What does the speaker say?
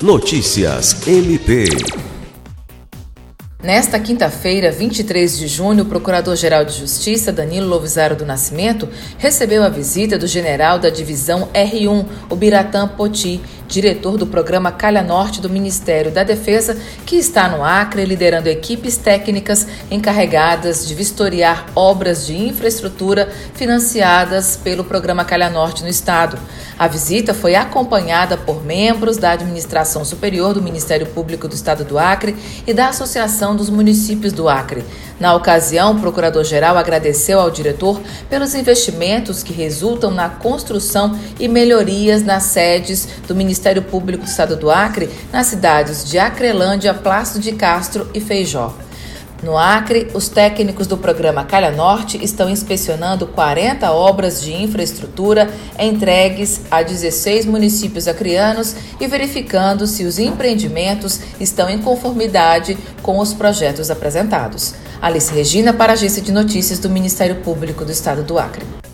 Notícias MP. Nesta quinta-feira, 23 de junho, o Procurador-Geral de Justiça, Danilo Lovisaro do Nascimento, recebeu a visita do general da divisão R1, o Biratã Poti, diretor do programa Calha Norte do Ministério da Defesa, que está no Acre liderando equipes técnicas encarregadas de vistoriar obras de infraestrutura financiadas pelo programa Calha Norte no estado. A visita foi acompanhada por membros da administração superior do Ministério Público do Estado do Acre e da Associação dos Municípios do Acre. Na ocasião, o procurador-geral agradeceu ao diretor pelos investimentos que resultam na construção e melhorias nas sedes do Ministério Público do Estado do Acre, nas cidades de Acrelândia, Plácido de Castro e Feijó. No Acre, os técnicos do programa Calha Norte estão inspecionando 40 obras de infraestrutura entregues a 16 municípios acreanos e verificando se os empreendimentos estão em conformidade com os projetos apresentados. Alice Regina, para a Agência de Notícias do Ministério Público do Estado do Acre.